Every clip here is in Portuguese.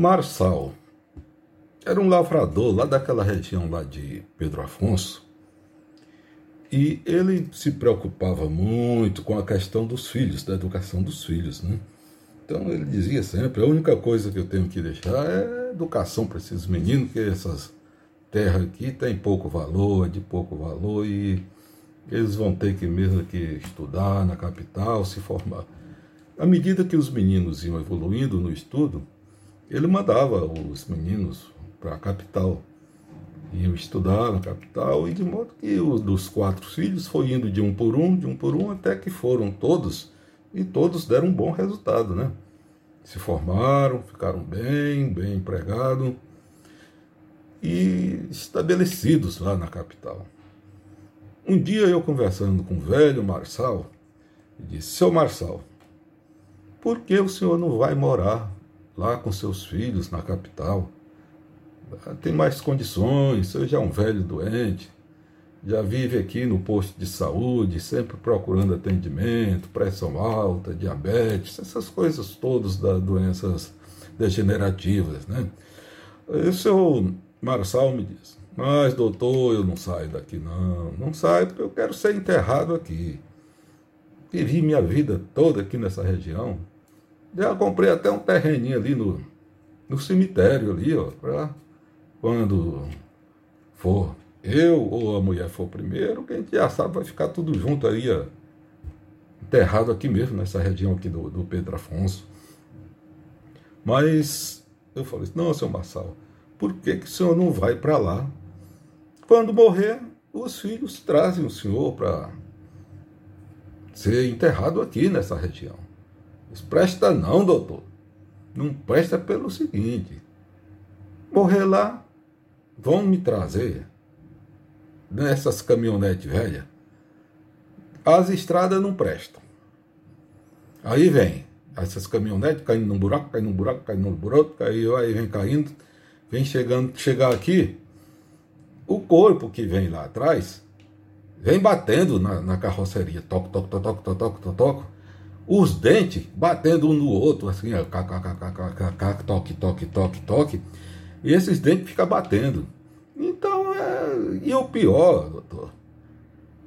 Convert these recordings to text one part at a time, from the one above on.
Marçal era um lavrador lá daquela região lá de Pedro Afonso e ele se preocupava muito com a questão dos filhos, da educação dos filhos, né? Então ele dizia sempre: a única coisa que eu tenho que deixar é educação para esses meninos, que essas terras aqui têm pouco valor, é de pouco valor e eles vão ter que mesmo que estudar na capital, se formar. À medida que os meninos iam evoluindo no estudo, ele mandava os meninos para a capital. Iam estudar na capital, e de modo que os dos quatro filhos foi indo de um por um, de um por um, até que foram todos, e todos deram um bom resultado, né? Se formaram, ficaram bem, bem empregados e estabelecidos lá na capital. Um dia eu conversando com o velho Marçal, disse: Seu Marçal, por que o senhor não vai morar lá com seus filhos na capital? Tem mais condições, senhor já é um velho doente, já vive aqui no posto de saúde, sempre procurando atendimento, pressão alta, diabetes, essas coisas todas das doenças degenerativas, né? E o senhor Marçal me diz, mas doutor, eu não saio daqui não, não saio porque eu quero ser enterrado aqui. Vivi minha vida toda aqui nessa região. Já comprei até um terreninho ali no, no cemitério ali, ó, para quando for eu ou a mulher for primeiro, que a gente já sabe, vai ficar tudo junto aí, ó, enterrado aqui mesmo, nessa região aqui do, do Pedro Afonso. Mas eu falei, não, seu Marçal, por que, que o senhor não vai para lá? Quando morrer, os filhos trazem o senhor para ser enterrado aqui nessa região. Presta não, doutor. Não presta pelo seguinte: morrer lá, vão me trazer nessas caminhonetes velhas. As estradas não prestam. Aí vem essas caminhonetes caindo num buraco, caindo num buraco, caindo num buraco, aí, aí vem caindo, vem chegando, chegar aqui, o corpo que vem lá atrás vem batendo na, na carroceria, toque, toque, toque, toque, toque, toque, toque, os dentes batendo um no outro, assim, ó, toque, toque, toque, toque, e esses dentes ficam batendo. Então, é... e o pior, doutor,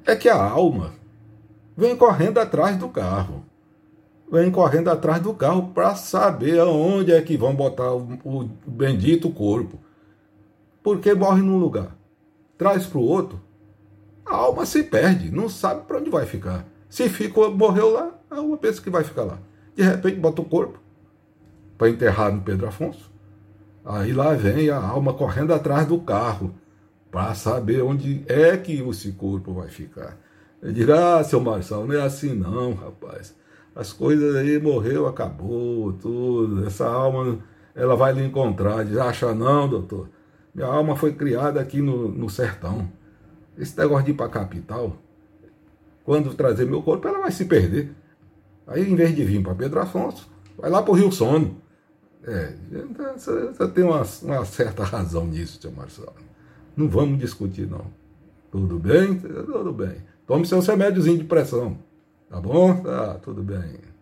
é que a alma vem correndo atrás do carro. Vem correndo atrás do carro para saber aonde é que vão botar o, o bendito corpo. Porque morre num lugar traz para o outro, a alma se perde, não sabe para onde vai ficar. Se ficou, morreu lá, a alma pensa que vai ficar lá. De repente bota o corpo para enterrar no Pedro Afonso. Aí lá vem a alma correndo atrás do carro para saber onde é que esse corpo vai ficar. Eu digo, ah, seu Marçal, não é assim não, rapaz. As coisas aí morreu, acabou, tudo. Essa alma, ela vai lhe encontrar. Diz, acha não, doutor. Minha alma foi criada aqui no, no sertão. Esse negócio de ir para a capital, quando trazer meu corpo, ela vai se perder. Aí, em vez de vir para Pedro Afonso, vai lá para o Rio Sono. É, você tem uma, uma, certa razão nisso, seu Marcelo. Não vamos discutir, não. Tudo bem? Tudo bem. Tome seus remédios de pressão. Tá bom? Tá, tudo bem.